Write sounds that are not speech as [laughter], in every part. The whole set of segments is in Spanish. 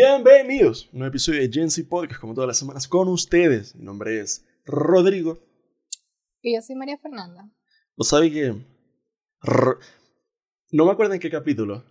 Bienvenidos a un episodio de Gen Z Podcast, como todas las semanas, con ustedes. Mi nombre es Rodrigo. Y yo soy María Fernanda. ¿No sabe que No me acuerdo en qué capítulo,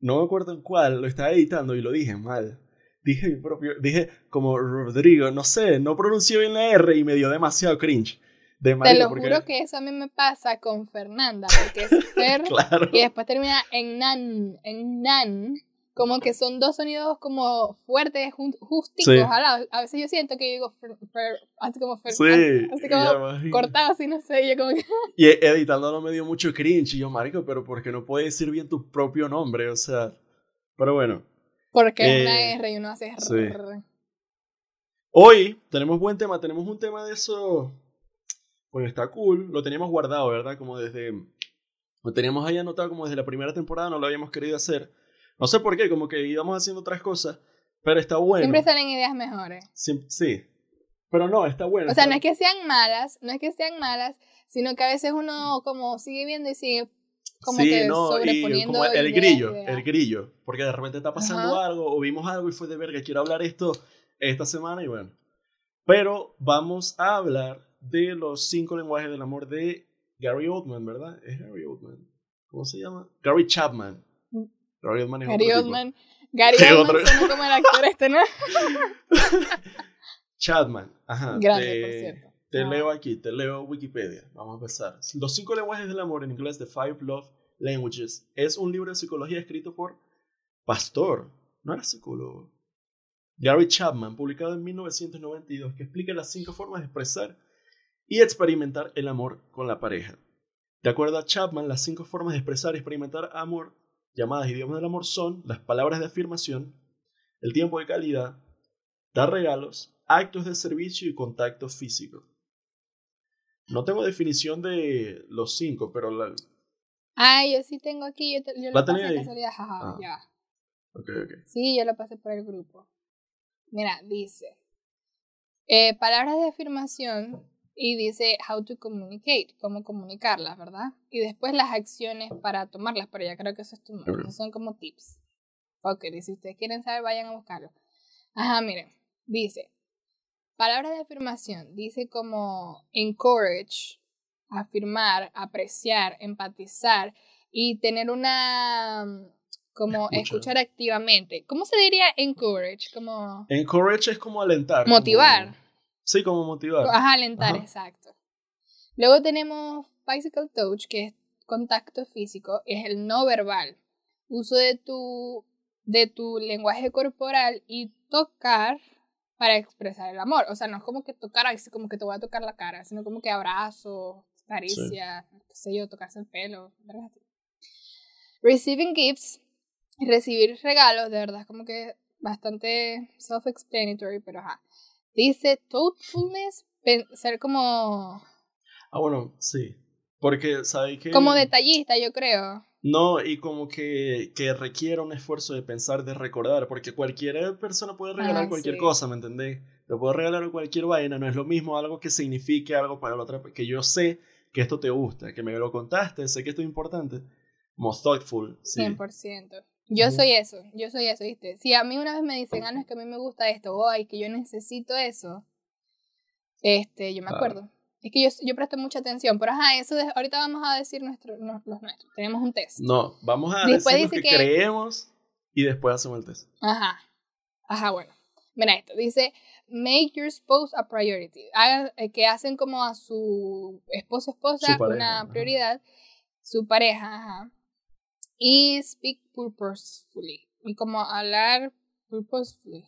no me acuerdo en cuál, lo estaba editando y lo dije mal. Dije mi propio, dije como Rodrigo, no sé, no pronuncié bien la R y me dio demasiado cringe. De Te lo porque- juro que eso a mí me pasa con Fernanda, porque es [laughs] Fer Claro. y después termina en nan, en nan. Como que son dos sonidos como fuertes, ju- justicos Sí. lado. A veces yo siento que digo fer, fer, así como fer, Sí, así como cortado, así no sé, yo como que... [laughs] Y editándolo me dio mucho cringe. Y yo, marico, pero ¿por qué no puedes decir bien tu propio nombre? O sea, pero bueno. Porque Eh, es una R y uno hace sí. R. Hoy tenemos buen tema. Tenemos un tema de eso. Pues está cool. Lo teníamos guardado, ¿verdad? Como desde. Lo teníamos ahí anotado como desde la primera temporada. No lo habíamos querido hacer. No sé por qué, como que íbamos haciendo otras cosas. Pero está bueno. Siempre salen ideas mejores. Siem- sí. Pero no, está bueno. O sea, no es que sean malas, no es que sean malas, sino que a veces uno como sigue viendo y sigue como sí, que no, y sobreponiendo como el ideas, grillo, ideas. el grillo, porque de repente está pasando Ajá. algo o vimos algo y fue de verga, quiero hablar esto esta semana y bueno. Pero vamos a hablar de los cinco lenguajes del amor de Gary Oldman, ¿verdad? Es Gary Oldman. ¿Cómo se llama? Gary Chapman. Gary Oldman es Gary otro tipo. Oldman. Gary Oldman suena como el actor este, ¿no? [laughs] Chapman, ajá. Grande, te, por cierto. Te Ah. leo aquí, te leo Wikipedia. Vamos a empezar. Los cinco lenguajes del amor en inglés de Five Love Languages es un libro de psicología escrito por Pastor, no era psicólogo. Gary Chapman, publicado en 1992, que explica las cinco formas de expresar y experimentar el amor con la pareja. De acuerdo a Chapman, las cinco formas de expresar y experimentar amor, llamadas idiomas del amor, son las palabras de afirmación, el tiempo de calidad, dar regalos, actos de servicio y contacto físico. No tengo definición de los cinco, pero la... Ah, yo sí tengo aquí, yo, te- yo ¿La lo pasé tenía de ahí? casualidad, jaja, Ah. ya. Ok, ok. Sí, yo lo pasé por el grupo. Mira, dice, eh, palabras de afirmación y dice how to communicate, cómo comunicarlas, ¿verdad? Y después las acciones para tomarlas, pero ya creo que eso es tu, esos son como tips. Ok, y si ustedes quieren saber, vayan a buscarlo. Ajá, miren, dice, palabras de afirmación, dice como encourage, afirmar, apreciar, empatizar y tener una como Escucha. escuchar activamente. ¿Cómo se diría encourage? Como Encourage es como alentar. Motivar. como- Sí, como motivar. ajá, alentar, Ajá. exacto. Luego tenemos physical touch, que es contacto físico, es el no verbal. Uso de tu de tu lenguaje corporal y tocar para expresar el amor. O sea, no es como que tocar, así como que te voy a tocar la cara, sino como que abrazo, caricia, qué sé yo, tocarse el pelo, ¿verdad? Receiving gifts, recibir regalos, de verdad, es como que bastante self-explanatory, pero ajá. Dice thoughtfulness, pen- ser como, Ah, bueno, sí. Porque, ¿sabes qué? como detallista, yo creo. No, y como que, que requiere un esfuerzo de pensar, de recordar, porque cualquier persona puede regalar Ah, cualquier sí. cosa, ¿me entendés? Te puedo regalar cualquier vaina, no es lo mismo algo que signifique algo para la otra, que yo sé que esto te gusta, que me lo contaste, sé que esto es importante. Como thoughtful, sí. 100%. Yo soy eso, yo soy eso, ¿viste? Si a mí una vez me dicen, ah, no, es que a mí me gusta esto, o ay, que yo necesito eso, este, yo me acuerdo. Es que yo, yo presto mucha atención, pero ajá, eso de- ahorita vamos a decir nuestro, no- los nuestros. Tenemos un test. No, vamos a Después decir lo que, que- creemos y después hacemos el test. Ajá. Ajá, bueno. Mira esto, dice, make your spouse a priority. Hagan, eh, que hacen como a su esposo esposa Su pareja, una ajá. prioridad, su pareja, ajá. Y speak purposefully. Y como hablar purposefully.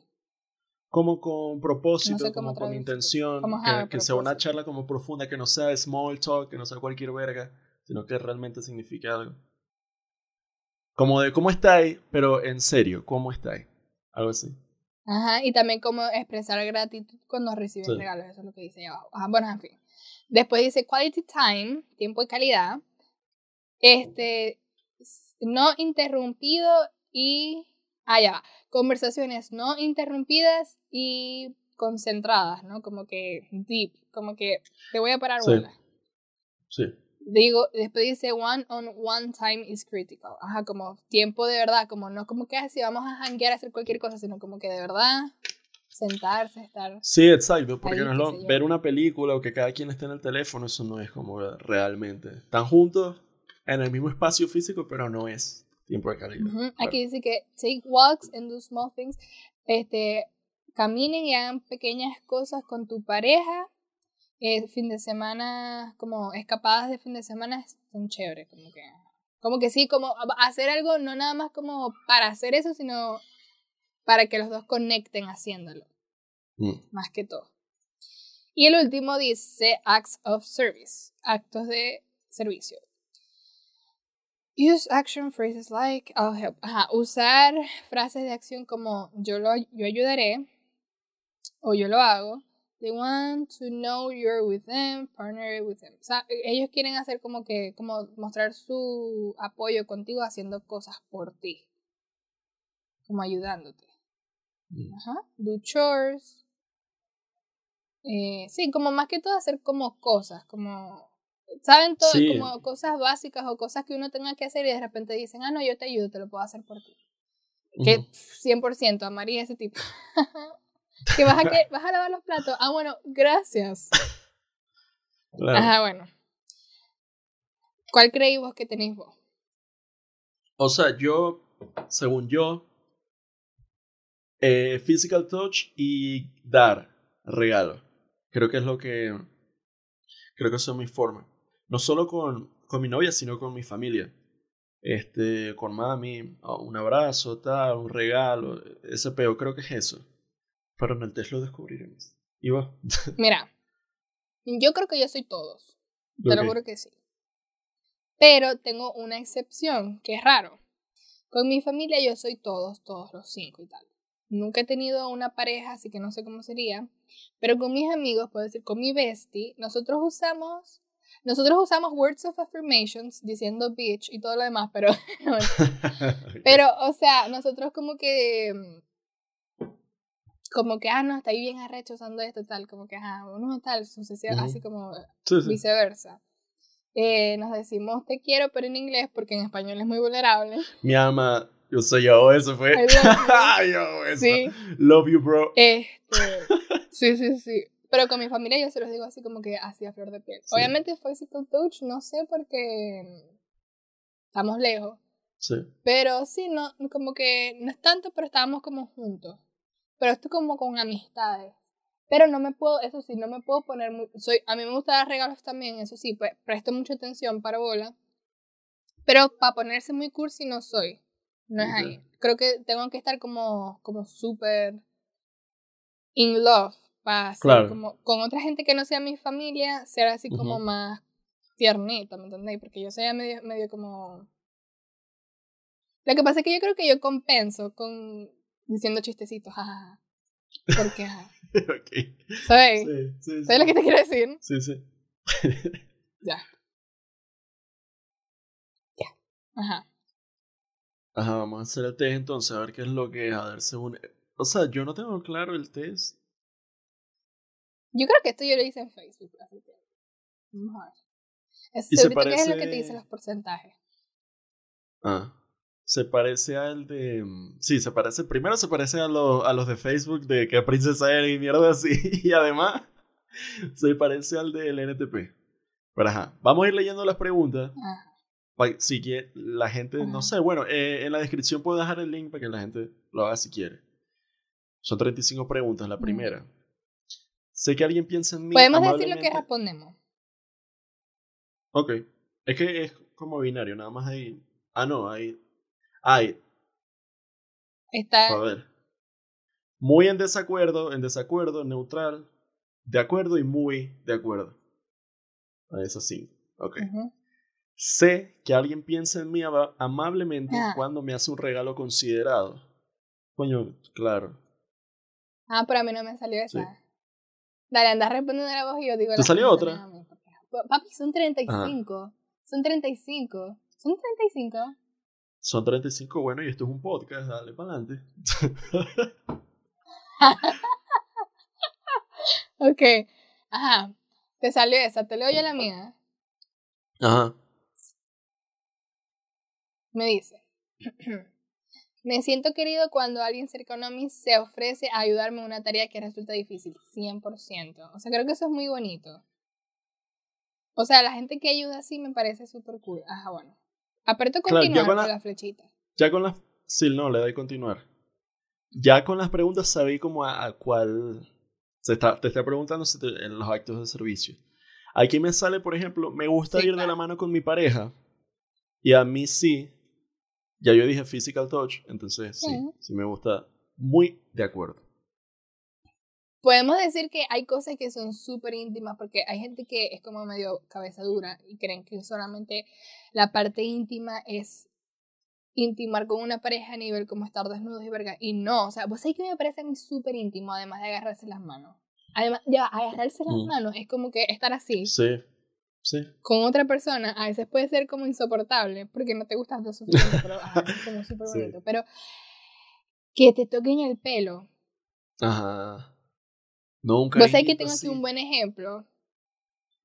Como con propósito, No sé como con intención, Como, que, que sea una charla como profunda, que no sea small talk, que no sea cualquier verga, sino que realmente signifique algo. Como de cómo estáis, pero en serio, ¿cómo estáis? Algo así. Ajá, y también como expresar gratitud cuando reciben Sí. regalos, eso es lo que dice ahí abajo. Ajá, bueno, en fin. Después dice quality time, tiempo de calidad. Este, no interrumpido y... Ah, ya. Conversaciones no interrumpidas y concentradas, ¿no? Como que deep, como que te voy a parar Sí. bola. Sí. digo, después dice one on one time is critical. Ajá, como tiempo de verdad, como no como que así vamos a janguear a hacer cualquier cosa, sino como que de verdad sentarse, estar. Sí, exacto, porque Ahí, no es lo- ver una película o que cada quien esté en el teléfono, eso no es como realmente. Están juntos en el mismo espacio físico, pero no es tiempo de calidad. Aquí dice que take walks and do small things. Este, caminen y hagan pequeñas cosas con tu pareja. Eh, fin de semana, como escapadas de fin de semana son chéveres, como que, como que sí, como hacer algo no nada más como para hacer eso, sino para que los dos conecten haciéndolo, Mm. más que todo. Y el último dice acts of service, actos de servicio. Use action phrases like I'll help. Ajá, usar frases de acción como yo lo yo ayudaré o yo lo hago. They want to know you're with them, partner with them. O sea, ellos quieren hacer como que como mostrar su apoyo contigo haciendo cosas por ti. Como ayudándote. Mm. Ajá. Do chores. Eh, sí, como más que todo hacer como cosas, como saben todo, Sí. como cosas básicas o cosas que uno tenga que hacer y de repente dicen, ah, no, yo te ayudo, te lo puedo hacer por ti. Que Ujú. 100% amaría ese tipo. [laughs] que vas a, que [laughs] vas a lavar los platos. Ah, bueno, gracias. Claro. Ajá, bueno. ¿Cuál creéis vos que tenéis vos? O sea, yo, según yo, eh, physical touch y dar regalo. Creo que es lo que. Creo que son mis formas. No solo con, con mi novia, sino con mi familia. Este, con mami, oh, un abrazo, tal, un regalo, ese peo, creo que es eso. Pero en el test lo descubriremos. ¿Y vos? [laughs] Mira, yo creo que yo soy todos. Te lo juro que sí. Pero tengo una excepción, que es raro. Con mi familia yo soy todos, todos los cinco y tal. Nunca he tenido una pareja, así que no sé cómo sería. Pero con mis amigos, puedo decir, con mi bestie, nosotros usamos, nosotros usamos words of affirmations diciendo bitch y todo lo demás, pero, [laughs] [laughs] pero, o sea, nosotros como que, como que, ah, no, está ahí bien arrecho usando esto, tal, como que, ah, no, tal, sucesión, así como Sí, sí. viceversa. Eh, nos decimos te quiero, pero en inglés, porque en español es muy vulnerable. Mi alma, yo soy yo, eso fue. [laughs] Yo, eso. Sí. Love you, bro. Este, sí, sí, sí. Pero con mi familia yo se los digo así como que así a flor de piel. Sí. Obviamente physical touch, no sé porque estamos lejos. Sí. Pero sí, no, como que no es tanto, pero estábamos como juntos. Pero esto como con amistades. Pero no me puedo, eso sí, no me puedo poner muy, soy, a mí me gusta dar regalos también, eso sí, pues presto mucha atención para bola. Pero para ponerse muy cursi no soy. No es ahí. Creo que tengo que estar como, como súper in love para ser Claro. como, con otra gente que no sea mi familia, ser así como Ujú. más tiernita, ¿me entendéis? Porque yo soy medio, medio como... Lo que pasa es que yo creo que yo compenso con diciendo chistecitos, jajaja. Porque, ajá. [laughs] ok. ¿Sabes? Sí, sí. ¿Sabes lo que te quiero decir? Sí, sí. Ya. Ya. Ajá. Ajá, vamos a hacer el test entonces, a ver qué es lo que es. A ver, según. O sea, yo no tengo claro el test. Yo creo que esto yo lo hice en Facebook. Así que. Vamos a ver. Es, Y se que es lo que te parece- dice los porcentajes. Ah. Se parece al de. mm, Sí, se parece. Primero se parece a, lo- a los de Facebook de que princesa eres y mierda así. [laughs] Y además, se parece al del NTP. Pero ajá, vamos a ir leyendo las preguntas. Ajá. Pa- si quiere, la gente, no sé, bueno, eh, en la descripción puedo dejar el link para que la gente lo haga si quiere. Son 35 preguntas, la primera. Sé que alguien piensa en mí. Podemos decir lo que respondemos. Ok. Es que es como binario, nada más ahí. Ah, no, ahí. Hay, Está. a ver. Muy en desacuerdo, en desacuerdo, neutral, de acuerdo y muy de acuerdo. A esos cinco. Ok. Sé que alguien piensa en mí ama- amablemente Ah. cuando me hace un regalo considerado. Coño, claro. Ah, pero a mí no me salió esa. Sí. Dale, anda respondiendo la voz y yo digo. ¿Te salió otra? Papi, son 35. Son 35. Son 35. Son 35, bueno, y esto es un podcast, dale para adelante. [laughs] Ok. Ajá. Te salió esa. Te leo yo la mía. Ajá. Me dice. [clears throat] Me siento querido cuando alguien cercano a mí se ofrece a ayudarme en una tarea que resulta difícil. 100%. O sea, creo que eso es muy bonito. O sea, la gente que ayuda así me parece súper cool. Ajá, bueno. Aprieto continuar con, la, flechita. Ya con las... Sí, no, le doy continuar. Ya con las preguntas sabí como a, cuál... Se está, te está preguntando en los actos de servicio. Aquí me sale, por ejemplo, me gusta ir de la mano con mi pareja. Y a mí sí, ya yo dije physical touch, entonces sí, sí me gusta. Muy de acuerdo. Podemos decir que hay cosas que son súper íntimas porque hay gente que es como medio cabeza dura y creen que solamente la parte íntima es intimar con una pareja a nivel como estar desnudos y verga. Y no, o sea, vos sabés que me parece súper íntimo, además de agarrarse las manos. Además, ya, agarrarse las mm. manos es como que estar así. Sí. Con otra persona a veces puede ser como insoportable porque no te gusta lo suficiente, pero es [laughs] como súper bonito. Pero que te toquen el pelo. Ajá. Nunca. Vos sabés que tengo aquí un buen ejemplo.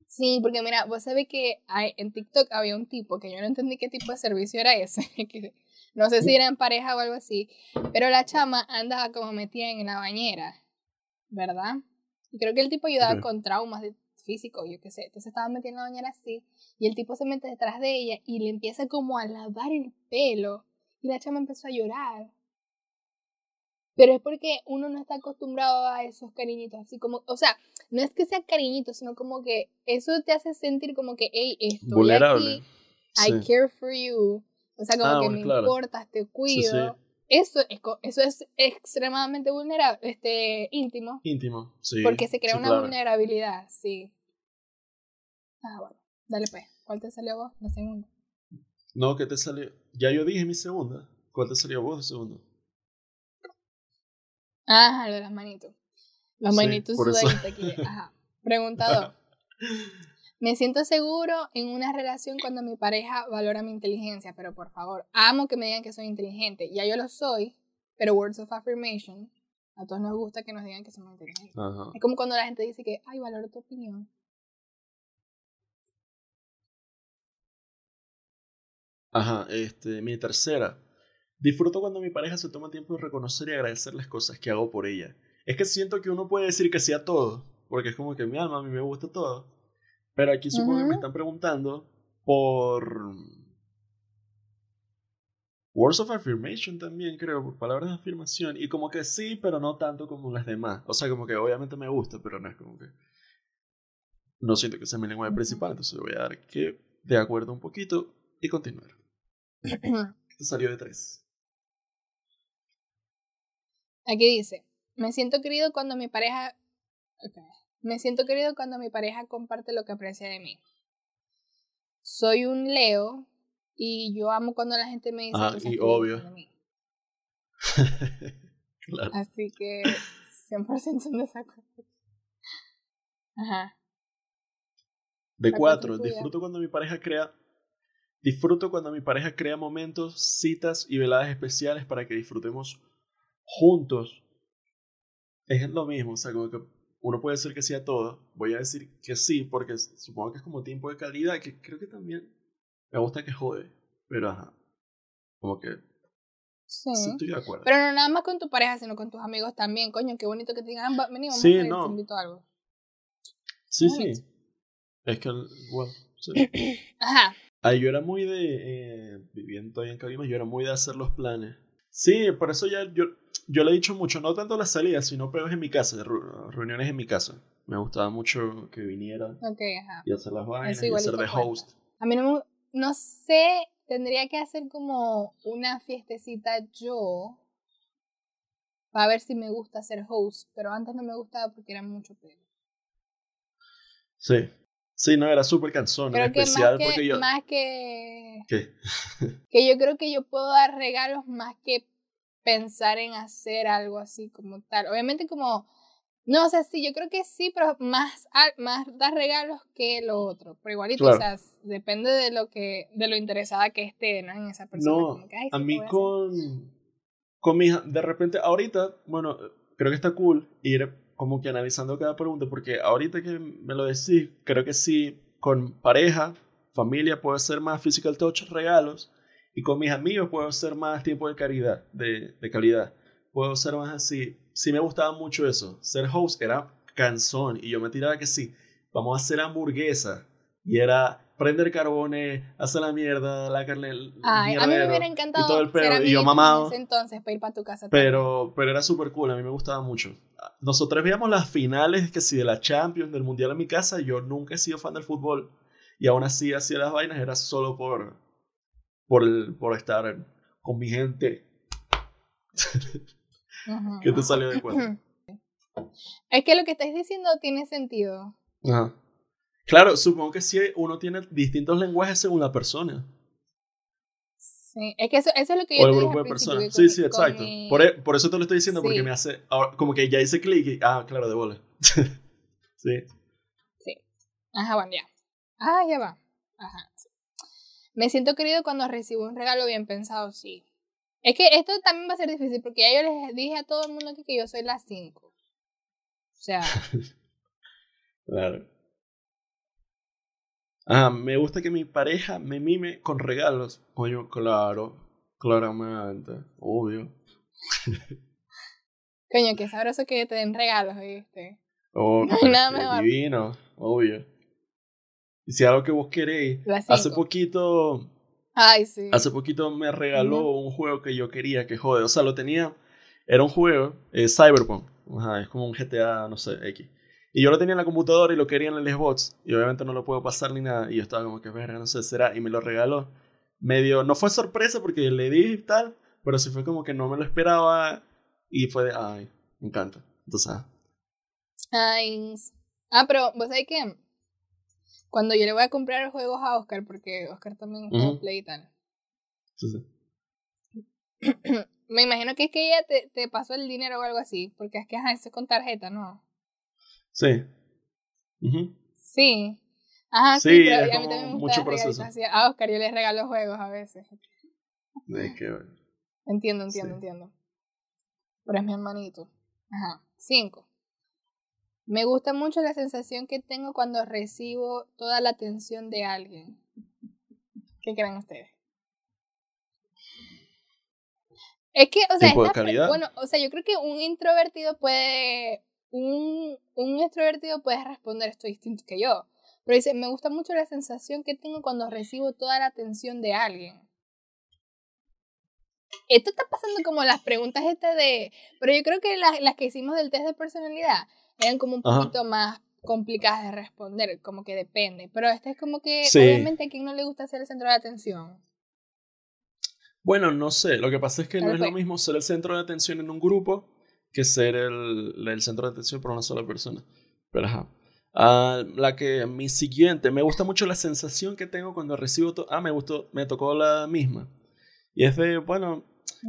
Sí, porque mira, vos sabés que hay, en TikTok había un tipo que yo no entendí qué tipo de servicio era ese. [laughs] que no sé si era en pareja o algo así. Pero la chama andaba como metida en la bañera. ¿Verdad? Y creo que el tipo ayudaba con traumas de físico, yo qué sé. Entonces estaba metiendo la bañera así y el tipo se mete detrás de ella y le empieza como a lavar el pelo y la chama empezó a llorar. Pero es porque uno no está acostumbrado a esos cariñitos, así como, o sea, no es que sea cariñito, sino como que eso te hace sentir como que, hey, estoy Vulnerable. aquí, I care for you, o sea, como ah, que me importas, te cuido. Eso es, eso es extremadamente vulnerable, este, íntimo. Íntimo, sí. Porque se crea una vulnerabilidad, sí. Ah, bueno. Dale pues. ¿Cuál te salió vos? La segunda. No, ¿qué te salió? Ya yo dije mi segunda. ¿Cuál te salió vos de segunda? Ah, lo de las manitos. Las manitos sudaditas aquí. Ajá. Preguntador. [laughs] Me siento seguro en una relación cuando mi pareja valora mi inteligencia, pero por favor, amo que me digan que soy inteligente. Ya yo lo soy, pero words of affirmation, a todos nos gusta que nos digan que somos inteligentes. Es como cuando la gente dice que, ay, valoro tu opinión. Ajá, este, mi tercera. Disfruto cuando mi pareja se toma tiempo de reconocer y agradecer las cosas que hago por ella. Es que siento que uno puede decir que sí a todo, porque es como que mi alma, a mí me gusta todo. Pero aquí supongo que me están preguntando por words of affirmation también, creo, por palabras de afirmación. Y como que sí, pero no tanto como las demás. O sea, como que obviamente me gusta, pero no es como que... No siento que sea mi lenguaje principal, entonces voy a dar que de acuerdo un poquito y continuar. [clears throat] salió de tres. Aquí dice, me siento querido cuando mi pareja... Me siento querido cuando mi pareja comparte lo que aprecia de mí. Soy un Leo y yo amo cuando la gente me dice ah, y obvio. [laughs] claro. Así que 100% en desacuerdo. Ajá. De cuatro, disfruto cuando mi pareja crea Disfruto cuando mi pareja crea momentos, citas y veladas especiales para que disfrutemos juntos. Es lo mismo, o sea, como que uno puede decir que sí a todo. Voy a decir que sí, porque supongo que es como tiempo de calidad, que creo que también me gusta que jode. Pero ajá, como que Sí. estoy de acuerdo. Pero no nada más con tu pareja, sino con tus amigos también. Coño, qué bonito que te digan, vení, vamos sí, a no. te invito a algo. Sí, sí. Es que, bueno, sí. [clears throat] Ajá. Ay, yo era muy de, eh, viviendo todavía en Cabimas, yo era muy de hacer los planes. Sí, por eso ya yo, yo le he dicho mucho, no tanto las salidas, sino peores en mi casa, reuniones en mi casa. Me gustaba mucho que viniera y hacer las vainas y ser de host. A mí no, no sé, tendría que hacer como una fiestecita yo para ver si me gusta ser host, pero antes no me gustaba porque era mucho pelo. Sí, Sí, no, era súper cansón, creo especial que más porque que, yo... Más que... ¿Qué? [laughs] que yo creo que yo puedo dar regalos más que pensar en hacer algo así como tal. Obviamente como... No, o sea, sí, yo creo que sí, pero más, más dar regalos que lo otro. Pero igualito, o sea, depende de lo que, de lo interesada que esté, ¿no? En esa persona. No, a mí con, con mi hija, de repente, ahorita, bueno, creo que está cool ir como que analizando cada pregunta, porque ahorita que me lo decís, creo que sí, con pareja, familia puedo hacer más physical touch regalos y con mis amigos puedo hacer más tiempo de caridad, de, de calidad. Puedo ser más así. Sí me gustaba mucho eso. Ser host era cansón y yo me tiraba que sí, vamos a hacer hamburguesa y era prender carbones, hacer la mierda, la carne. Ay, a mí me hubiera encantado y todo el pedo, y yo mamado. en ese entonces para ir para tu casa. Pero, pero era súper cool, a mí me gustaba mucho. Nosotros veíamos las finales, que si de la Champions, del Mundial en mi casa, yo nunca he sido fan del fútbol. Y aún así hacía las vainas, era solo por, por, el- por estar con mi gente. [laughs] ¿Qué te salió de cuenta? [laughs] Es que lo que estás diciendo tiene sentido. Ajá. Claro, supongo que sí, uno tiene distintos lenguajes según la persona. Sí, es que eso, eso es lo que O yo el te dije grupo de personas. que Sí, sí, exacto. mi- Por, e- por eso te lo estoy diciendo, porque Sí. me hace. ahora, como que ya hice clic y. Ah, claro, de bola. [laughs] sí. Ajá, bueno, ya. Ah, ya va. Ajá. sí. Me siento querido cuando recibo un regalo bien pensado, sí. Es que esto también va a ser difícil porque ya yo les dije a todo el mundo aquí que yo soy la 5. O sea, [laughs] Claro. Ah, me gusta que mi pareja me mime con regalos. Coño, claro. Claramente. Obvio. coño, qué sabroso que te den regalos, ¿viste? Oh, No hay nada mejor. Divino. Obvio. Y si algo que vos queréis. Hace 5. poquito. Ay, sí. Hace poquito me regaló un juego que yo quería que jode. O sea, lo tenía. Era un juego, eh, Cyberpunk. Ajá, es como un GTA, no sé, X. Y yo lo tenía en la computadora y lo quería en el Xbox. Y obviamente no lo puedo pasar ni nada. Y yo estaba como que, verga, no sé, será. Y me lo regaló. Medio, no fue sorpresa porque le di y tal. Pero sí fue como que no me lo esperaba. Y fue de, ay, me encanta. Entonces, ah, Ay. Ah, pero vos sabés que cuando yo le voy a comprar juegos a Oscar, porque Oscar también juega Ujú. Play y tal. sí, sí. [clears throat] Me imagino que es que ella te, te pasó el dinero o algo así, porque es que ajá, eso es con tarjeta, ¿no? Sí. Ujú. Sí. Ajá, sí, Sí, pero es a mí también me mucho gusta proceso. así. A Oscar yo le regalo juegos a veces. Es que, Entiendo, entiendo, Sí. entiendo. Pero es mi hermanito. Ajá. Cinco. Me gusta mucho la sensación que tengo cuando recibo toda la atención de alguien. ¿Qué creen ustedes? Es que, o sea, esta- bueno, o sea, yo creo que un introvertido puede, un, un extrovertido puede responder esto distinto que yo. Pero dice, me gusta mucho la sensación que tengo cuando recibo toda la atención de alguien. Esto está pasando como las preguntas estas de... Pero yo creo que las, las que hicimos del test de personalidad eran como un Ajá. poquito más complicadas de responder, como que depende. Pero esta es como que, Sí. obviamente, a quien no le gusta ser el centro de atención. Bueno, no sé. Lo que pasa es que no es lo mismo ser el centro de atención en un grupo que ser el, el centro de atención por una sola persona. Pero ajá. Ah, la que mi siguiente, me gusta mucho la sensación que tengo cuando recibo to- ah, me gustó, me tocó la misma. Y es de, bueno,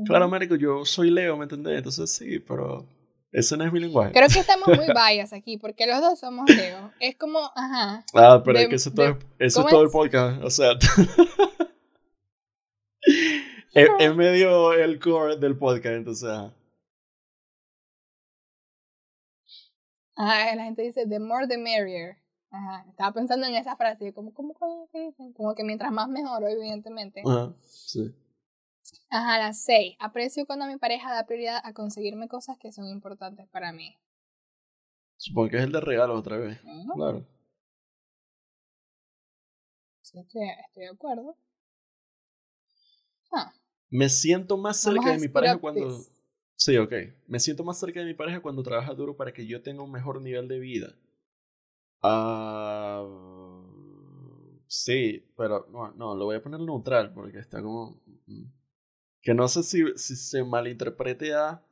claro, Américo, yo soy Leo, ¿me entendés? Entonces sí, pero ese no es mi lenguaje. Creo que estamos muy [laughs] bias aquí, porque los dos somos Leo. Es como, ajá. Ah, pero de- es que eso, es todo, de- eso es ¿cómo todo el podcast. O sea, [laughs] es, es medio el core del podcast, entonces. ajá. Ajá, la gente dice, the more the merrier. Ajá, estaba pensando en esa frase, como, ¿cómo coño que dicen? Como que mientras más mejor, evidentemente. Ajá, sí. Ajá, las seis. Aprecio cuando mi pareja da prioridad a conseguirme cosas que son importantes para mí. Supongo que es el de regalos otra vez. Claro. Sí, estoy, estoy de acuerdo. Ah, Me siento más cerca de mi pareja cuando. Sí, ok. Me siento más cerca de mi pareja cuando trabaja duro para que yo tenga un mejor nivel de vida. Ah. sí, pero no, no, lo voy a poner neutral porque está como. mm, Que no sé si, si se malinterprete a.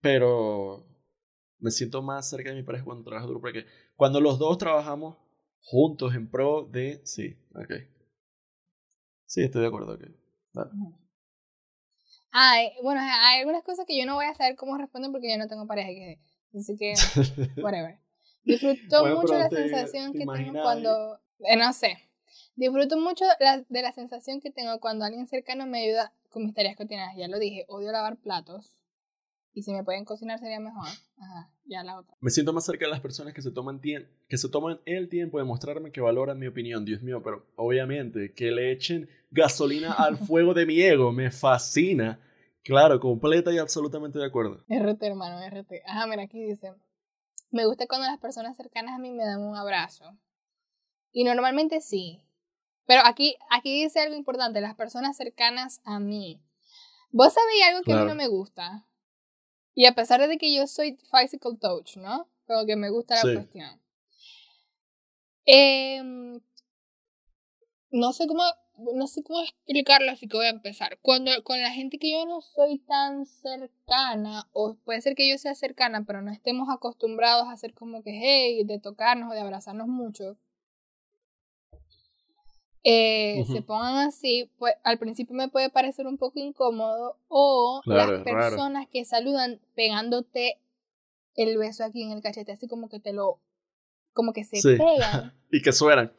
Pero. Me siento más cerca de mi pareja cuando trabaja duro porque cuando los dos trabajamos juntos en pro de. Sí, ok. Sí, estoy de acuerdo, ok. Dale. Eh, bueno, hay algunas cosas que yo no voy a saber cómo responder porque yo no tengo pareja. Que, así que, [laughs] whatever. Disfruto Bueno, mucho la te- sensación te que tengo cuando... eh, no sé. Disfruto mucho la- de la sensación que tengo cuando alguien cercano me ayuda con mis tareas cotidianas. Ya lo dije, odio lavar platos. Y si me pueden cocinar sería mejor. Ajá, ya la otra. Me siento más cerca de las personas que se toman, que se toman el tiempo de mostrarme que valoran mi opinión. Dios mío, pero obviamente que le echen gasolina [laughs] al fuego de mi ego me fascina. Claro, completa y absolutamente de acuerdo. RT, hermano, RT. Ajá, mira, aquí dice. Me gusta cuando las personas cercanas a mí me dan un abrazo. Y normalmente sí. Pero aquí, aquí dice algo importante, las personas cercanas a mí. Vos sabéis algo que a mí no me gusta. Y a pesar de que yo soy physical touch, ¿no? Como que me gusta la cuestión. Em, no sé cómo no sé cómo explicarlo, así que voy a empezar. Cuando con la gente que yo no soy tan cercana, o puede ser que yo sea cercana, pero no estemos acostumbrados a hacer como que, hey, de tocarnos o de abrazarnos mucho, eh, se pongan así, pues al principio me puede parecer un poco incómodo, o las personas que saludan pegándote el beso aquí en el cachete, así como que te lo, como que se pegan. [laughs] y que suenan.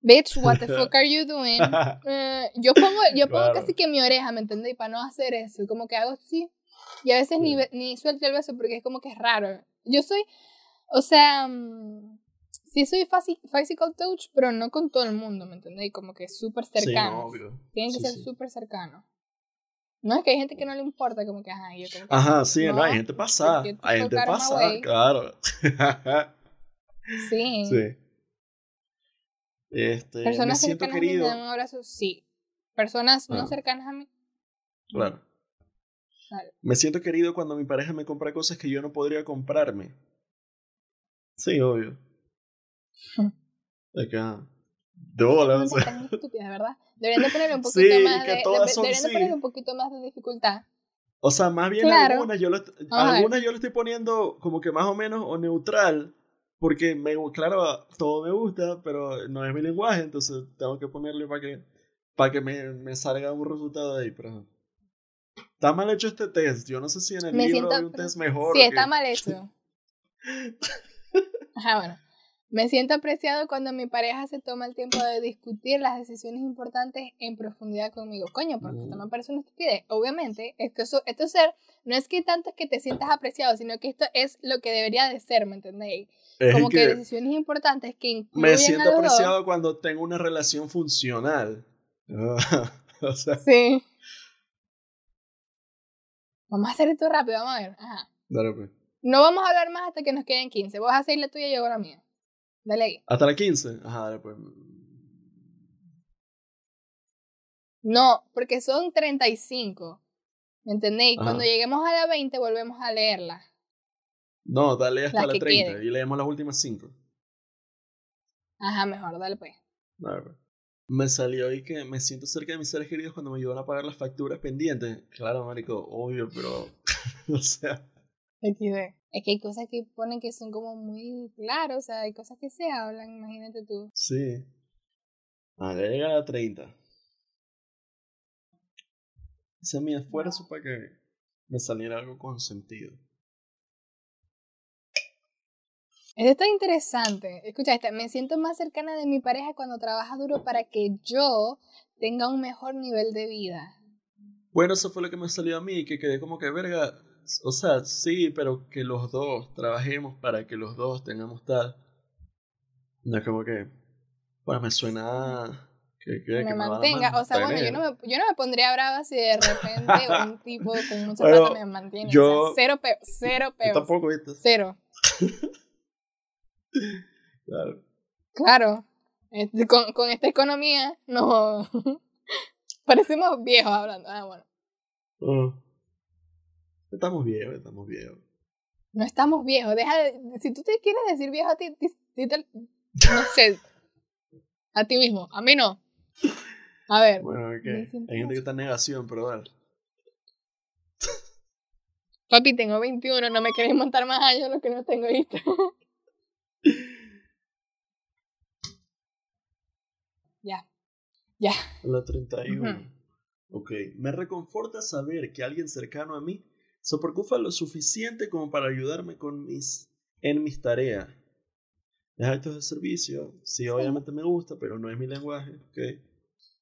Bitch, what the [laughs] fuck are you doing? [laughs] Eh, yo pongo, yo pongo casi que mi oreja, ¿me entendés? Y para no hacer eso, como que hago así. Y a veces ni, ni suelto el beso porque es como que es raro. Yo soy, o sea, mm, sí soy physical touch, pero no con todo el mundo, ¿me entendés? Como que súper cercano. Sí, Tienen que ser súper cercanos. No es que hay gente que no le importa, como que, ajá, yo como que, Ajá, sí, no, hay gente pasada. Hay gente pasada, claro. sí. [laughs] Sí. Este, Personas cercanas a mí me dan un abrazo, sí. Personas no ah. cercanas a mí. Claro. Me siento querido cuando mi pareja me compra cosas que yo no podría comprarme. Sí, obvio. [laughs] Acá. Dólares. estúpidas, ¿verdad? Deberían de ponerle un [laughs] poquito más de, deberían de ponerle un poquito más de dificultad. O sea, más bien algunas, yo lo, algunas yo lo estoy poniendo como que más o menos o neutral porque, me, claro, todo me gusta, pero no es mi lenguaje, entonces tengo que ponerle para que, para que me, me salga un resultado de ahí. Pero... Está mal hecho este test. Yo no sé si en el libro hay un test [laughs] mejor. Sí, está mal hecho. Ajá, bueno. Me siento apreciado cuando mi pareja se toma el tiempo de discutir las decisiones importantes en profundidad conmigo. Coño, porque esto me parece una estupidez. Obviamente, esto, esto ser, no es que tanto es que te sientas apreciado, sino que esto es lo que debería de ser, ¿me entendéis? como que, decisiones importantes que incluyen Me siento apreciado cuando tengo una relación funcional. [laughs] o sea. Sí. Vamos a hacer esto rápido, vamos a ver. Ajá. Dale, pues. No vamos a hablar más hasta que nos queden 15. Vos hacer la tuya y yo la mía. Dale ahí. ¿Hasta la 15? Ajá, dale, pues. No, porque son 35. ¿Me entendéis? Cuando lleguemos a la 20 volvemos a leerla. No, dale hasta la, 30 y leemos las últimas 5. Ajá, mejor, dale pues. pues. Me salió ahí que me siento cerca de mis seres queridos cuando me ayudan a pagar las facturas pendientes. Claro, marico, obvio, pero... [laughs] o sea... Es que hay cosas que ponen que son como muy claras, o sea, hay cosas que se hablan, imagínate tú. Sí. Agrega a la 30. Hice mi esfuerzo para que me saliera algo con sentido. Esto es interesante. Escucha, este, me siento más cercana de mi pareja cuando trabaja duro para que yo tenga un mejor nivel de vida. Bueno, eso fue lo que me salió a mí, que quedé como que, verga, o sea, sí, pero que los dos trabajemos para que los dos tengamos tal. No es como que, bueno, me suena que, que, me mantenga. o sea, bueno, yo no, me, yo no me pondría brava si de repente un [laughs] tipo con un zapato me mantiene. Yo, o sea, cero peor, cero peor. tampoco, ¿viste? Cero. [laughs] Claro. Claro. Este, con, con esta economía, no. [laughs] Parecemos viejos hablando. Ah, bueno. Mm. Estamos viejos, estamos viejos. No estamos viejos. Deja de, si tú te quieres decir viejo a ti, no [laughs] sé. A ti mismo. A mí no. A ver. Bueno, Hay gente que está en negación, pero dale. [laughs] Papi, tengo 21, no me queréis montar más años lo que no tengo visto. [laughs] Ya. Ya. La 31. Ok. Me reconforta saber que alguien cercano a mí se preocupa lo suficiente como para ayudarme con mis, en mis tareas. Es actos de servicio. Sí, obviamente me gusta, pero no es mi lenguaje.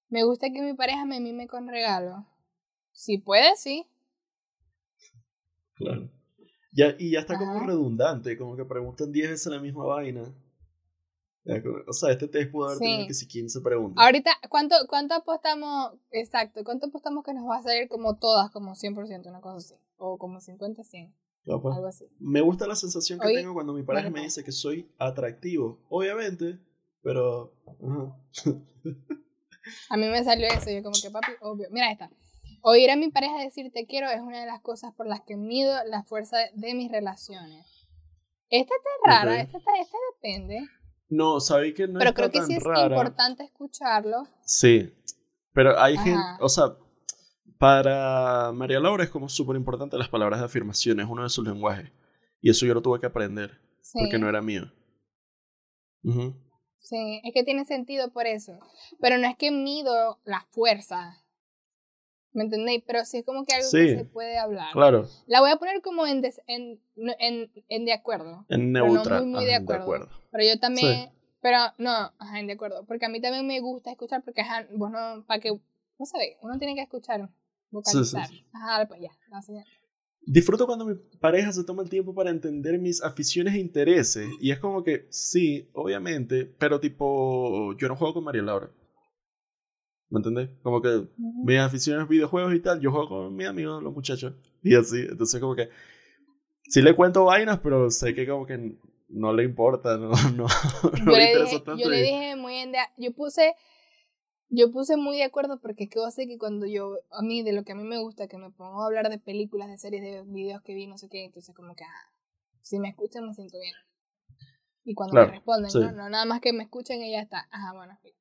Me gusta que mi pareja me mime con regalo. Si puede, sí. Claro. Ya, y ya está como redundante, como que preguntan 10 veces la misma vaina. Como- O sea, este test pudo haber tenido que si 15 preguntas. Ahorita, ¿cuánto, ¿cuánto apostamos? Exacto, ¿cuánto apostamos que nos va a salir como todas, como 100%, una cosa así? O como 50-100, Capaz. algo así. Me gusta la sensación que tengo cuando mi pareja me dice que soy atractivo. Obviamente, pero. A mí me salió eso, yo como que papi, obvio. Mira esta. Oír a mi pareja decir te quiero es una de las cosas por las que mido la fuerza de mis relaciones. Esta está rara, Ok. esta, está- esta depende. No, sabí que no pero creo que sí es rara. importante escucharlo. Sí, pero hay Ajá. gente, o sea, para María Laura es como súper importante las palabras de afirmación, es uno de sus lenguajes. Y eso yo lo tuve que aprender, Sí, porque no era mío. Sí, es que tiene sentido por eso. Pero no es que mido la fuerza. ¿Me entendéis? Pero sí es como que algo Sí, que se puede hablar. Claro, La voy a poner como en, des- en, no- en, en de acuerdo. en no neutral. muy, muy de ajá, acuerdo. Pero yo también, Sí. pero no, ajá, en de acuerdo, porque a mí también me gusta escuchar, porque ajá, vos no, para que, no sabes, uno tiene que escuchar, vocalizar. sí. Ajá, pues ya, señal. Disfruto cuando mi pareja se toma el tiempo para entender mis aficiones e intereses. Y es como que, sí, obviamente, pero tipo, yo no juego con María Laura. ¿Me entendés? Como que mis aficiones videojuegos y tal, yo juego con mis amigos, los muchachos. Y así, entonces como que sí le cuento vainas, pero sé que como que no le importa, no, [laughs] no, no Yo le interesa dije, tanto. yo le dije muy en de, yo puse, yo puse muy de acuerdo porque es que vos sé que cuando yo, a mí, de lo que a mí me gusta, que me pongo a hablar de películas, de series, de videos que vi, no sé qué, entonces como que, ah, si me escuchan me siento bien. Y cuando Claro, me responden, sí. ¿no? No, nada más que me escuchen y ya está. Ajá, bueno, sí.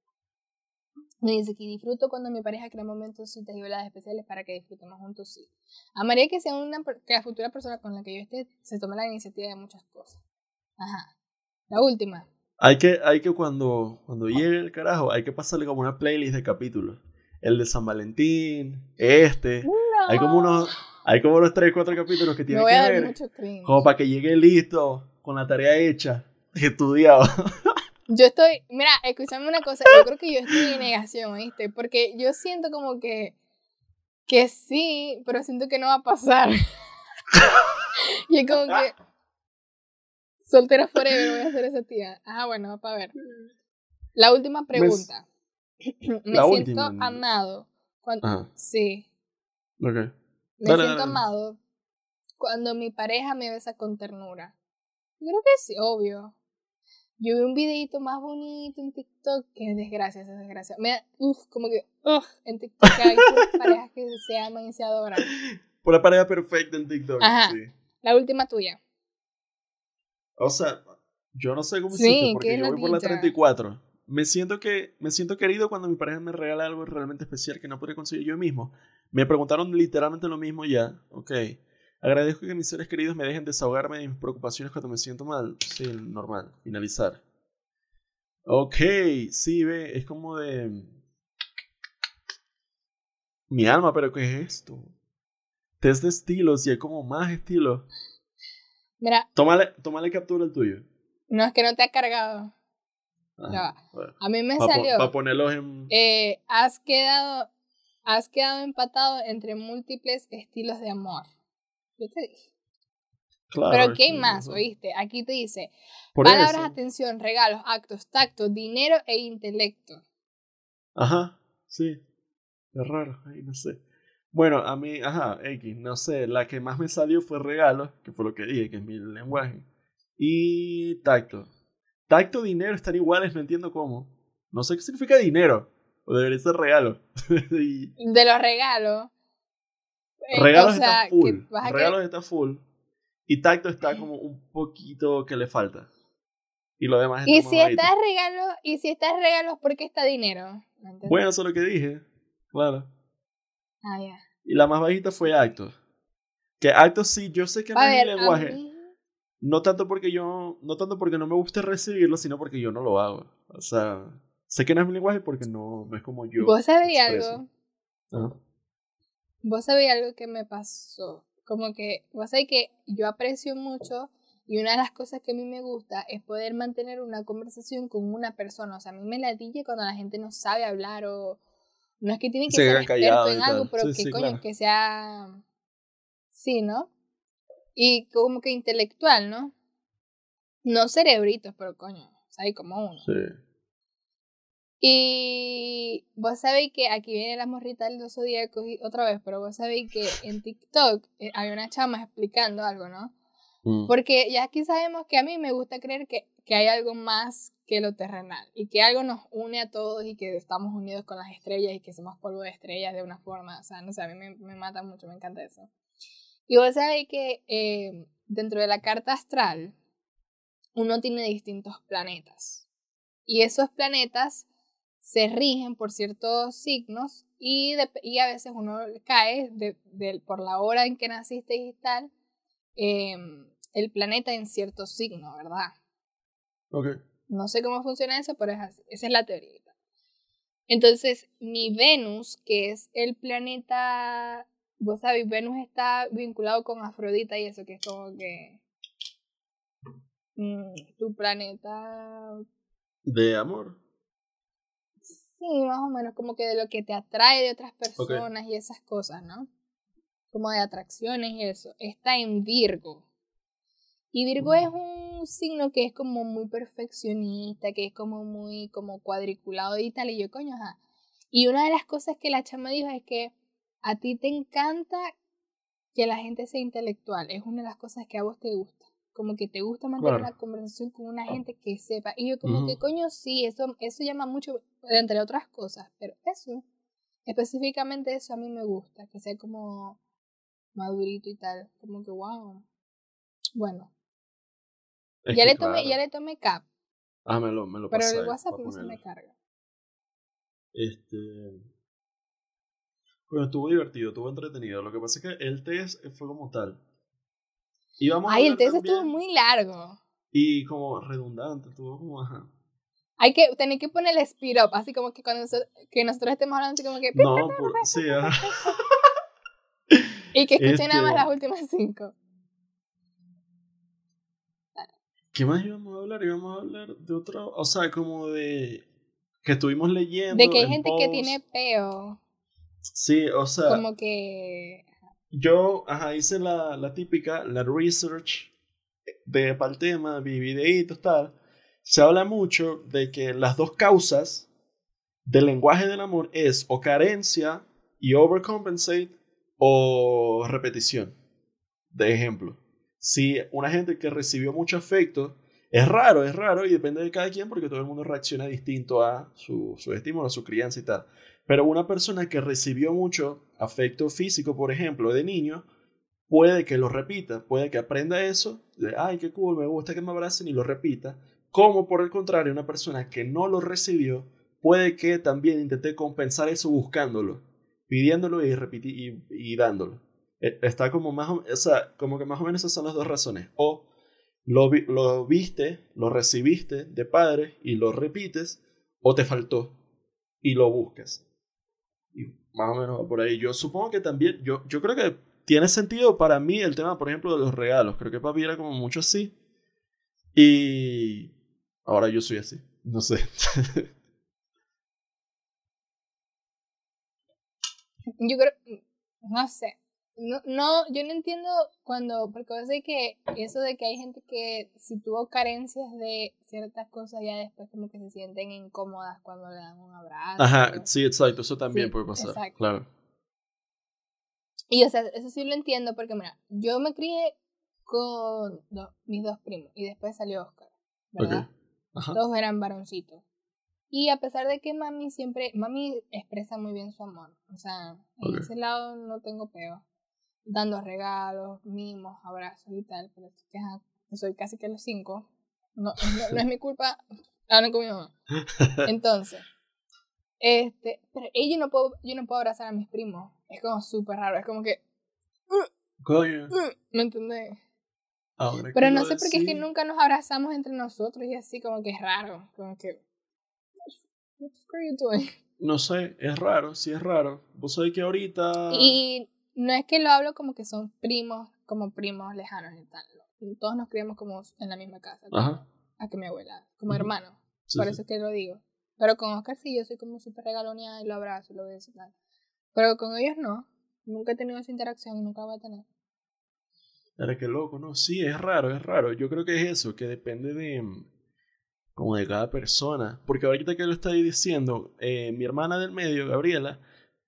Me dice que disfruto cuando mi pareja crea momentos citas y veladas especiales para que disfrutemos juntos, sí. Amaría que sea una, que la futura persona con la que yo esté se tome la iniciativa de muchas cosas. Ajá. La última. Hay que, hay que cuando, cuando llegue el carajo, hay que pasarle como una playlist de capítulos. El de San Valentín, este. Hay como unos, hay como unos 3, 4 capítulos que tienen que ver. Como para que llegue listo, con la tarea hecha, estudiado. Yo estoy, mira, escúchame una cosa, yo creo que yo estoy en negación, ¿viste? Porque yo siento como que, que sí, pero siento que no va a pasar. [laughs] y es como que, soltera forever, voy a ser esa tía. Ah, bueno, para ver. La última pregunta. Me La siento amado. Cuando, Ajá, sí, ok. me Dale, siento dale. amado cuando mi pareja me besa con ternura. Yo creo que sí, obvio. Yo vi un videito más bonito en TikTok que es desgracia, esa desgracia. Me da, uf, como que, uf, en TikTok hay [laughs] parejas que se aman y se adoran. Por la pareja perfecta en TikTok. Ajá. Sí. La última tuya. O sea, yo no sé cómo Sí, hiciste, porque yo voy por la ladilla. 34. Me siento que me siento querido cuando mi pareja me regala algo realmente especial que no podría conseguir yo mismo. Me preguntaron literalmente lo mismo ya. Ok. Agradezco que mis seres queridos me dejen desahogarme de mis preocupaciones cuando me siento mal. Sí, normal. Finalizar. Ok, sí, ve, es como de... Mi alma, pero ¿qué es esto? Test de estilos y hay como más estilos. Mira, Tómale, tómale captura el tuyo. no es que no te ha cargado. Va. Para A mí me salió. ponerlos en... eh, has quedado. Has quedado empatado entre múltiples estilos de amor. Yo te dije. claro, Pero ¿qué hay que- más? ¿Oíste? Aquí te dice Por palabras, eso. atención, regalos, actos, tacto, dinero e intelecto. Ajá, sí. Es raro, ay, no sé. Bueno, a mí, ajá, X, no sé, la que más me salió fue regalo, que fue lo que dije, que es mi lenguaje. Y tacto. Tacto, dinero están iguales, no entiendo cómo. No sé qué significa dinero. O debería ser regalo. [laughs] Y De los regalos. Eh, regalos o sea, está full. que Regalos está full. Y tacto está [laughs] como un poquito que le falta. Y lo demás Y está si bajito. estás regalos, y si estás regalos, ¿por qué está dinero? Bueno, eso es lo que dije. Claro. Ah, ya. Y la más bajita fue actos. Que actos sí, yo sé que no es mi lenguaje. mí- No tanto porque yo, no tanto porque no me guste recibirlo, sino porque yo no lo hago. O sea, sé que no es mi lenguaje porque no, no es como yo. ¿Vos expreso. algo? Ajá. Vos sabéis algo que me pasó. Como que, vos sabéis que yo aprecio mucho y una de las cosas que a mí me gusta es poder mantener una conversación con una persona. O sea, a mí me ladilla cuando la gente no sabe hablar o no es que tiene que Se ser experto en algo, pero Sí, que sí, coño, claro. que sea... Sí, ¿no? y como que intelectual, ¿no? No cerebritos, pero coño, hay como uno. Sí. Y vos sabéis que aquí viene la morrita del dos zodíacos otra vez, pero vos sabéis que en TikTok eh, hay una chama explicando algo, ¿no? Mm. Porque ya aquí sabemos que a mí me gusta creer que, que hay algo más que lo terrenal y que algo nos une a todos y que estamos unidos con las estrellas y que somos polvo de estrellas de una forma, o sea, no sé, a mí me, me mata mucho, me encanta eso. Y vos sabéis que eh, dentro de la carta astral uno tiene distintos planetas y esos planetas se rigen por ciertos signos y, de, y a veces uno cae de, de, por la hora en que naciste y tal, eh, el planeta en cierto signo, ¿verdad? Ok. No sé cómo funciona eso, pero es así. Esa es la teoría. Entonces, mi Venus, que es el planeta, vos sabés, Venus está vinculado con Afrodita y eso, que es como que mm, tu planeta... ¿De amor? Sí, más o menos, como que de lo que te atrae de otras personas okay. y esas cosas, ¿no? Como de atracciones y eso. Está en Virgo. Y Virgo es un signo que es como muy perfeccionista, que es como muy como cuadriculado y tal. Y yo, coño, ajá. Y una de las cosas que la chama dijo es que a ti te encanta que la gente sea intelectual. Es una de las cosas que a vos te gusta. Como que te gusta mantener claro. una conversación con una gente que sepa. Y yo como uh -huh. que, coño, sí, eso, eso llama mucho, entre otras cosas. Pero eso, específicamente eso a mí me gusta. Que sea como madurito y tal. Como que, wow. Bueno, Es ya, le tomé, claro. ya le tomé cap, Ah, me lo, me lo pero el WhatsApp no se me carga. Este. Bueno, estuvo divertido, estuvo entretenido. Lo que pasa es que el test fue como tal. Íbamos a Ay, el test estuvo muy largo. Y como redundante, estuvo como ajá. Hay que tener que poner el speed up, así como que cuando noso- que nosotros estemos hablando, así como que. No, [laughs] por, sí. [laughs] Y que escuchen nada más Este- las últimas cinco. ¿Qué más íbamos a hablar? Íbamos a hablar de otro, o sea, como de que estuvimos leyendo. De que hay en gente que posts. tiene peo. Sí, o sea, Como que. Yo ajá, hice la, la típica, la research de para el tema, vi videitos, tal. Se habla mucho de que las dos causas del lenguaje del amor es o carencia y overcompensate o repetición. De ejemplo, si una gente que recibió mucho afecto, es raro, es raro y depende de cada quien porque todo el mundo reacciona distinto a su, su estímulo, a su crianza y tal. Pero una persona que recibió mucho afecto físico, por ejemplo, de niño, puede que lo repita, puede que aprenda eso, de, ay, qué cool, me gusta que me abracen y lo repita. Como por el contrario, una persona que no lo recibió, puede que también intente compensar eso buscándolo, pidiéndolo y, y, y dándolo. Eh, Está como más o sea, como que más o menos esas son las dos razones. O lo, vi- lo viste, lo recibiste de padre y lo repites, o te faltó y lo buscas. Más o menos por ahí. Yo supongo que también, yo, yo creo que tiene sentido para mí el tema, por ejemplo, de los regalos. Creo que papi era como mucho así. Y ahora yo soy así. No sé. [laughs] Yo creo. No sé. No, no, yo no entiendo cuando. Porque yo sé que eso de que hay gente que si tuvo carencias de ciertas cosas, ya después como que se sienten incómodas cuando le dan un abrazo. Ajá, sí, exacto. Eso también Sí, puede pasar. exacto. Claro. Y o sea, eso sí lo entiendo porque, mira, yo me crié con mis dos primos y después salió Oscar, ¿verdad? Ok. Ajá. Todos eran varoncitos. Y a pesar de que mami siempre, mami expresa muy bien su amor. O sea, en ese lado no tengo peo. Dando regalos, mimos, abrazos y tal. Pero es que, ajá, que soy casi que los cinco. No, no, no es mi culpa. Hablen con mi mamá. [laughs] Entonces, este, pero yo no puedo, yo no puedo abrazar a mis primos. Es como súper raro. Es como que, Coño. "Uh", ¿me entendés? Ahora Pero no sé por qué es que nunca nos abrazamos entre nosotros y así como que es raro. Como que, what the fuck are you doing? No sé, es raro, sí es raro. Vos sabés que ahorita. Y no es que lo hablo como que son primos, como primos lejanos y tal. ¿no? Todos nos criamos como en la misma casa. Ajá. A que mi abuela, como Ujú. hermanos. Sí, por sí. eso es que lo digo. Pero con Oscar sí, yo soy como súper regaloneada y lo abrazo y lo beso y tal. Pero con ellos no. Nunca he tenido esa interacción y nunca voy a tener. Era que loco, ¿no? Sí, es raro, es raro. Yo creo que es eso, que depende de como de cada persona. Porque ahorita que lo estoy diciendo, eh, mi hermana del medio, Gabriela,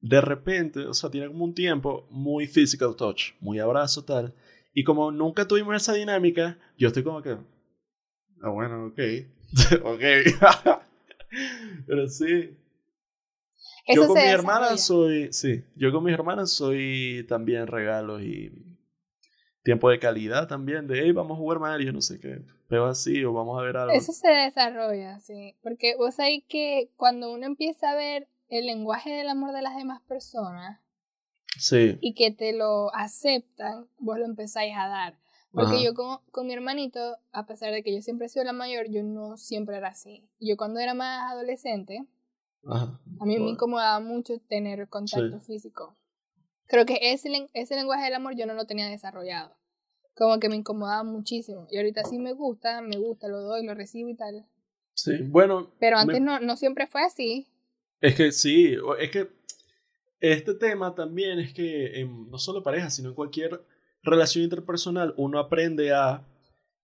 de repente, o sea, tiene como un tiempo muy physical touch, muy abrazo, tal. Y como nunca tuvimos esa dinámica, yo estoy como que, ah, bueno, ok, [laughs] ok. [laughs] Pero sí. yo con mi hermana soy, sí, yo con mis hermanas soy también regalos y tiempo de calidad también, de, hey, vamos a jugar Mario, no sé qué, pero así, o vamos a ver algo. Eso se desarrolla, sí, porque vos sabés que cuando uno empieza a ver el lenguaje del amor de las demás personas, sí. y que te lo aceptan, vos lo empezáis a dar. Porque yo con, con, mi hermanito, a pesar de que yo siempre he sido la mayor, yo no siempre era así. Yo cuando era más adolescente, a mí me incomodaba mucho tener contacto físico. Creo que ese, ese lenguaje del amor yo no lo tenía desarrollado. Como que me incomodaba muchísimo. Y ahorita sí me gusta, me gusta, lo doy, lo recibo y tal. Sí, bueno. Pero antes no, no siempre fue así. Es que sí, es que este tema también es que en, no solo pareja, sino en cualquier relación interpersonal, uno aprende a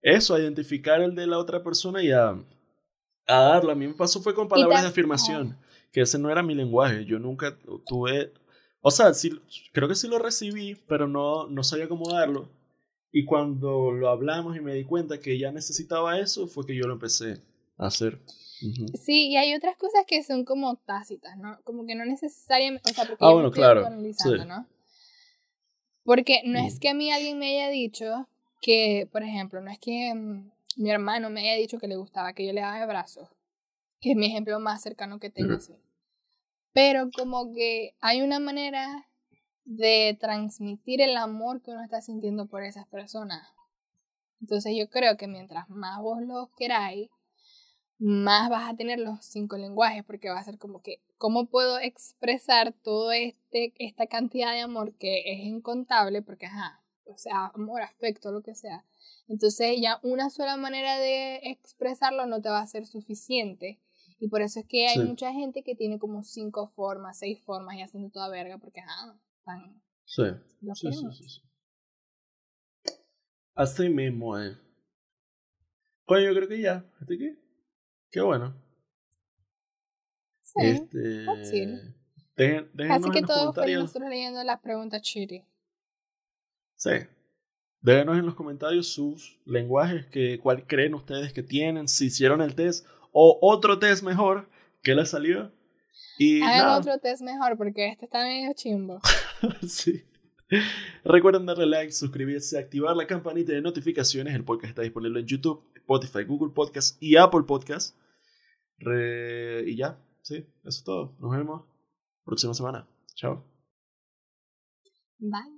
eso, a identificar el de la otra persona y a, a darlo. A mí me pasó fue con palabras de afirmación, que ese no era mi lenguaje. Yo nunca tuve o sea, sí, creo que sí lo recibí, pero no, no sabía cómo darlo. Y cuando lo hablamos y me di cuenta que ya necesitaba eso, fue que yo lo empecé a hacer. Sí, y hay otras cosas que son como tácitas, ¿no? Como que no necesariamente, o sea, porque ah, bueno, claro. ¿no? Porque no es que a mí alguien me haya dicho que, por ejemplo, no es que mm, mi hermano me haya dicho que le gustaba que yo le daba abrazos, que es mi ejemplo más cercano que tengo. Pero como que hay una manera de transmitir el amor que uno está sintiendo por esas personas. Entonces yo creo que mientras más vos los queráis, más vas a tener los cinco lenguajes, porque va a ser como que, ¿cómo puedo expresar todo este, esta cantidad de amor que es incontable? Porque, ajá, o sea, amor, afecto, lo que sea. Entonces ya una sola manera de expresarlo no te va a ser suficiente. Y por eso es que hay mucha gente que tiene como cinco formas, seis formas y haciendo toda verga porque, ah, están... Sí. Sí, sí, sí, Así mismo, eh. Bueno, yo creo que ya. ¿Este qué? Qué bueno. Sí, este... Dejen, Así que todos fuimos nosotros leyendo las preguntas chiri. Sí. Déjenos en los comentarios sus lenguajes, que, cuál creen ustedes que tienen, si hicieron el test o otro test mejor que le salió. Y Hagan otro test mejor porque este está medio chimbo. [laughs] sí. Recuerden darle like, suscribirse, activar la campanita de notificaciones. El podcast está disponible en YouTube, Spotify, Google Podcast y Apple Podcast. Y ya, sí, eso es todo. Nos vemos próxima semana. Chao. Bye.